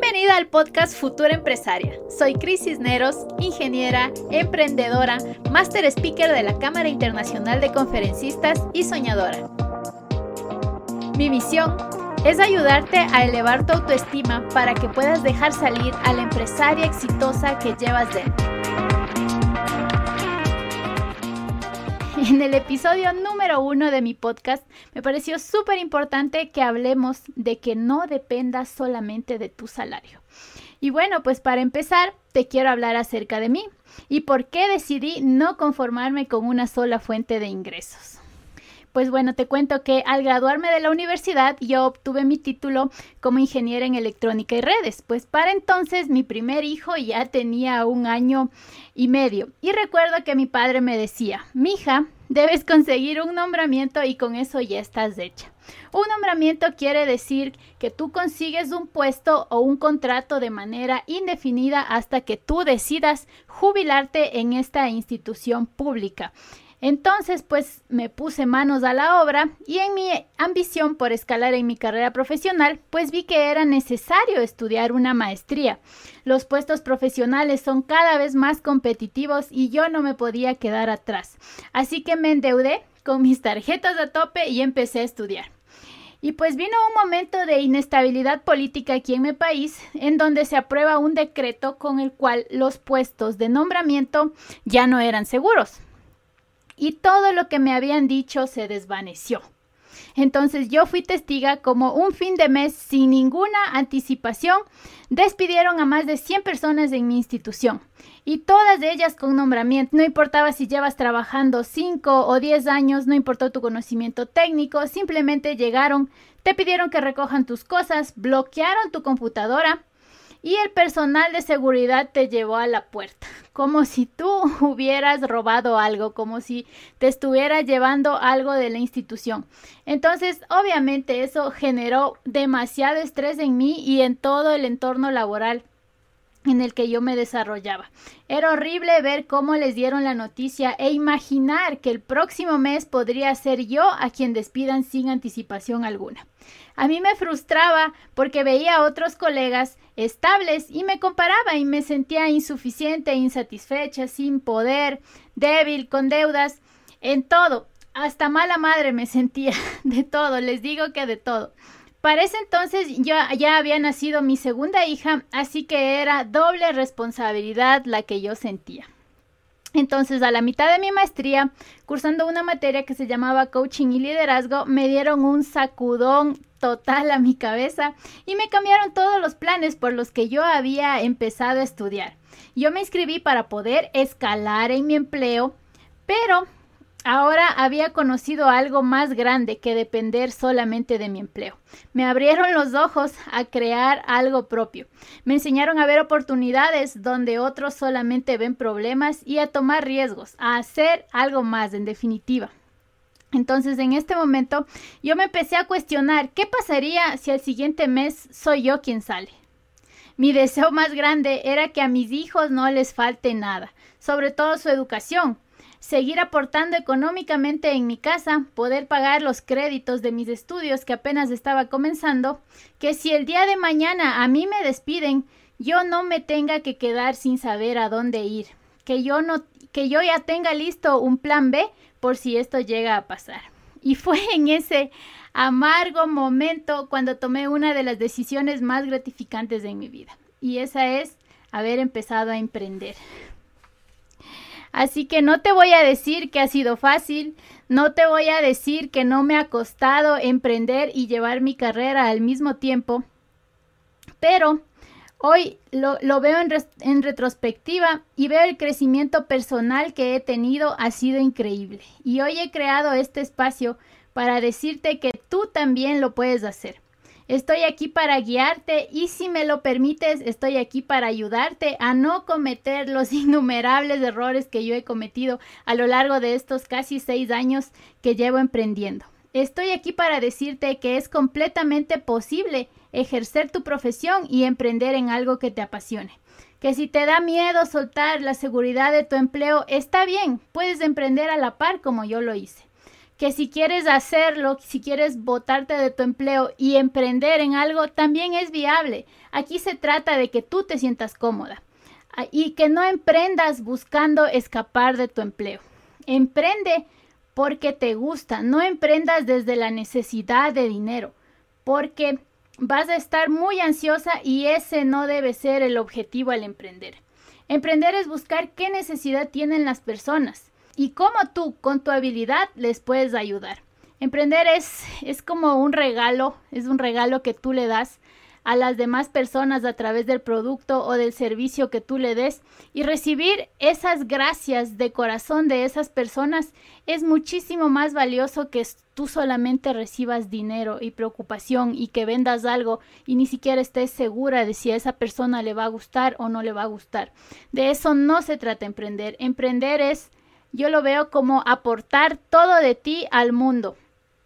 Bienvenida al podcast Futura Empresaria. Soy Cris Cisneros, ingeniera, emprendedora, máster speaker de la Cámara Internacional de Conferencistas y soñadora. Mi misión es ayudarte a elevar tu autoestima para que puedas dejar salir a la empresaria exitosa que llevas dentro. En el episodio número uno de mi podcast me pareció súper importante que hablemos de que no dependa solamente de tu salario. Y bueno, pues para empezar, te quiero hablar acerca de mí y por qué decidí no conformarme con una sola fuente de ingresos. Pues bueno, te cuento que al graduarme de la universidad yo obtuve mi título como ingeniera en electrónica y redes. Pues para entonces mi primer hijo ya tenía un año y medio. Y recuerdo que mi padre me decía, mija, debes conseguir un nombramiento y con eso ya estás hecha. Un nombramiento quiere decir que tú consigues un puesto o un contrato de manera indefinida hasta que tú decidas jubilarte en esta institución pública. Entonces, pues me puse manos a la obra y en mi ambición por escalar en mi carrera profesional, pues vi que era necesario estudiar una maestría. Los puestos profesionales son cada vez más competitivos y yo no me podía quedar atrás. Así que me endeudé con mis tarjetas a tope y empecé a estudiar. Y pues vino un momento de inestabilidad política aquí en mi país, en donde se aprueba un decreto con el cual los puestos de nombramiento ya no eran seguros y todo lo que me habían dicho se desvaneció. Entonces yo fui testiga como un fin de mes sin ninguna anticipación despidieron a más de 100 personas en mi institución y todas ellas con nombramiento. No importaba si llevas trabajando 5 o 10 años, no importó tu conocimiento técnico, simplemente llegaron, te pidieron que recojan tus cosas, bloquearon tu computadora y el personal de seguridad te llevó a la puerta, como si tú hubieras robado algo, como si te estuviera llevando algo de la institución. Entonces, obviamente eso generó demasiado estrés en mí y en todo el entorno laboral en el que yo me desarrollaba. Era horrible ver cómo les dieron la noticia e imaginar que el próximo mes podría ser yo a quien despidan sin anticipación alguna. A mí me frustraba porque veía a otros colegas estables y me comparaba y me sentía insuficiente, insatisfecha, sin poder, débil, con deudas, en todo. Hasta mala madre me sentía de todo, les digo que de todo. Para ese entonces yo ya había nacido mi segunda hija, así que era doble responsabilidad la que yo sentía. Entonces, a la mitad de mi maestría, cursando una materia que se llamaba coaching y liderazgo, me dieron un sacudón total a mi cabeza y me cambiaron todos los planes por los que yo había empezado a estudiar. Yo me inscribí para poder escalar en mi empleo, pero Ahora había conocido algo más grande que depender solamente de mi empleo. Me abrieron los ojos a crear algo propio. Me enseñaron a ver oportunidades donde otros solamente ven problemas y a tomar riesgos, a hacer algo más en definitiva. Entonces en este momento yo me empecé a cuestionar qué pasaría si el siguiente mes soy yo quien sale. Mi deseo más grande era que a mis hijos no les falte nada, sobre todo su educación, seguir aportando económicamente en mi casa, poder pagar los créditos de mis estudios que apenas estaba comenzando, que si el día de mañana a mí me despiden, yo no me tenga que quedar sin saber a dónde ir, que yo no que yo ya tenga listo un plan B por si esto llega a pasar. Y fue en ese amargo momento cuando tomé una de las decisiones más gratificantes de mi vida, y esa es haber empezado a emprender. Así que no te voy a decir que ha sido fácil, no te voy a decir que no me ha costado emprender y llevar mi carrera al mismo tiempo, pero hoy lo, veo en, en retrospectiva y veo el crecimiento personal que he tenido ha sido increíble. Y hoy he creado este espacio para decirte que tú también lo puedes hacer. Estoy aquí para guiarte y si me lo permites, estoy aquí para ayudarte a no cometer los innumerables errores que yo he cometido a lo largo de estos casi seis años que llevo emprendiendo. Estoy aquí para decirte que es completamente posible ejercer tu profesión y emprender en algo que te apasione. Que si te da miedo soltar la seguridad de tu empleo, está bien, puedes emprender a la par como yo lo hice que si quieres hacerlo, si quieres botarte de tu empleo y emprender en algo, también es viable. Aquí se trata de que tú te sientas cómoda ah, y que no emprendas buscando escapar de tu empleo. Emprende porque te gusta, no emprendas desde la necesidad de dinero, porque vas a estar muy ansiosa y ese no debe ser el objetivo al emprender. Emprender es buscar qué necesidad tienen las personas y cómo tú con tu habilidad les puedes ayudar. Emprender es, es como un regalo, es un regalo que tú le das a las demás personas a través del producto o del servicio que tú le des y recibir esas gracias de corazón de esas personas es muchísimo más valioso que tú solamente recibas dinero y preocupación y que vendas algo y ni siquiera estés segura de si a esa persona le va a gustar o no le va a gustar. De eso no se trata emprender. Emprender es yo lo veo como aportar todo de ti al mundo.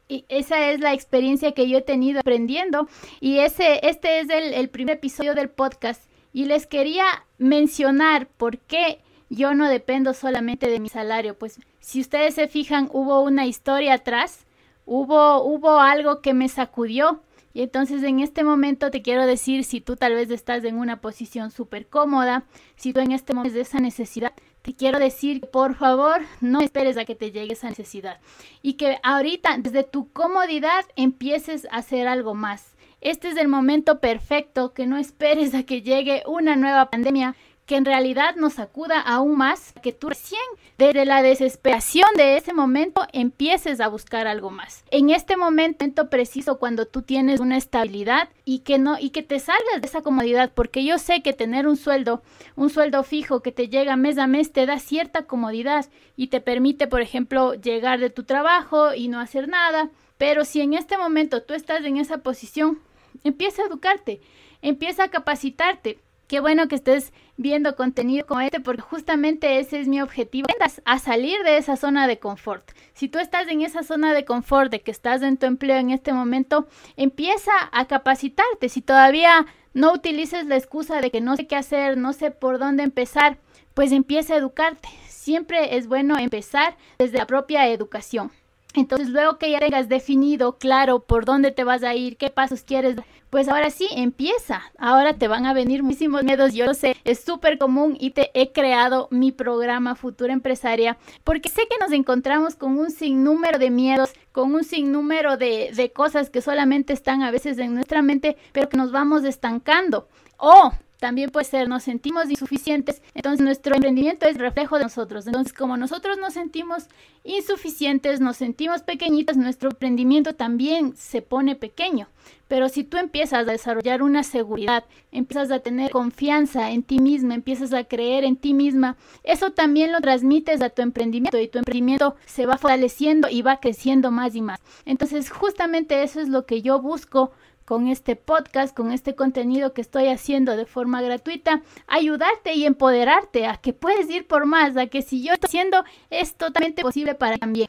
Y esa es la experiencia que yo he tenido aprendiendo. Y ese, este es el, el primer episodio del podcast. Y les quería mencionar por qué yo no dependo solamente de mi salario. Pues si ustedes se fijan, hubo una historia atrás, hubo, hubo algo que me sacudió. Y entonces en este momento te quiero decir, si tú tal vez estás en una posición súper cómoda, si tú en este momento de esa necesidad, quiero decir, por favor, no esperes a que te llegue esa necesidad y que ahorita desde tu comodidad empieces a hacer algo más. Este es el momento perfecto, que no esperes a que llegue una nueva pandemia que en realidad nos sacuda aún más, que tú recién. Desde la desesperación de ese momento empieces a buscar algo más. En este momento preciso cuando tú tienes una estabilidad y que no y que te salgas de esa comodidad, porque yo sé que tener un sueldo, un sueldo fijo que te llega mes a mes te da cierta comodidad y te permite, por ejemplo, llegar de tu trabajo y no hacer nada, pero si en este momento tú estás en esa posición, empieza a educarte, empieza a capacitarte Qué bueno que estés viendo contenido como este porque justamente ese es mi objetivo, a salir de esa zona de confort. Si tú estás en esa zona de confort de que estás en tu empleo en este momento, empieza a capacitarte. Si todavía no utilices la excusa de que no sé qué hacer, no sé por dónde empezar, pues empieza a educarte. Siempre es bueno empezar desde la propia educación. Entonces, luego que ya tengas definido, claro, por dónde te vas a ir, qué pasos quieres, pues ahora sí, empieza. Ahora te van a venir muchísimos miedos, yo lo sé, es súper común y te he creado mi programa Futura Empresaria porque sé que nos encontramos con un sinnúmero de miedos, con un sinnúmero de, de cosas que solamente están a veces en nuestra mente, pero que nos vamos estancando. O también puede ser, nos sentimos insuficientes, entonces nuestro emprendimiento es reflejo de nosotros. Entonces, como nosotros nos sentimos insuficientes, nos sentimos pequeñitas, nuestro emprendimiento también se pone pequeño. Pero si tú empiezas a desarrollar una seguridad, empiezas a tener confianza en ti misma, empiezas a creer en ti misma, eso también lo transmites a tu emprendimiento y tu emprendimiento se va fortaleciendo y va creciendo más y más. Entonces, justamente eso es lo que yo busco con este podcast, con este contenido que estoy haciendo de forma gratuita, ayudarte y empoderarte a que puedes ir por más, a que si yo estoy haciendo es totalmente posible para también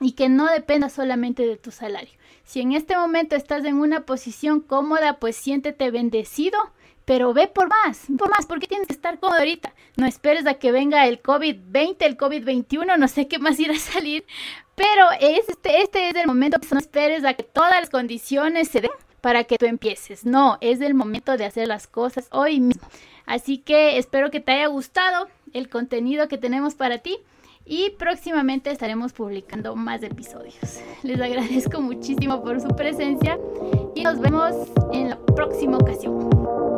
y que no dependa solamente de tu salario. Si en este momento estás en una posición cómoda, pues siéntete bendecido, pero ve por más, por más, porque tienes que estar cómodo ahorita. No esperes a que venga el COVID-20, el COVID-21, no sé qué más irá a salir, pero este, este es el momento, no esperes a que todas las condiciones se den para que tú empieces. No, es el momento de hacer las cosas hoy mismo. Así que espero que te haya gustado el contenido que tenemos para ti y próximamente estaremos publicando más episodios. Les agradezco muchísimo por su presencia y nos vemos en la próxima ocasión.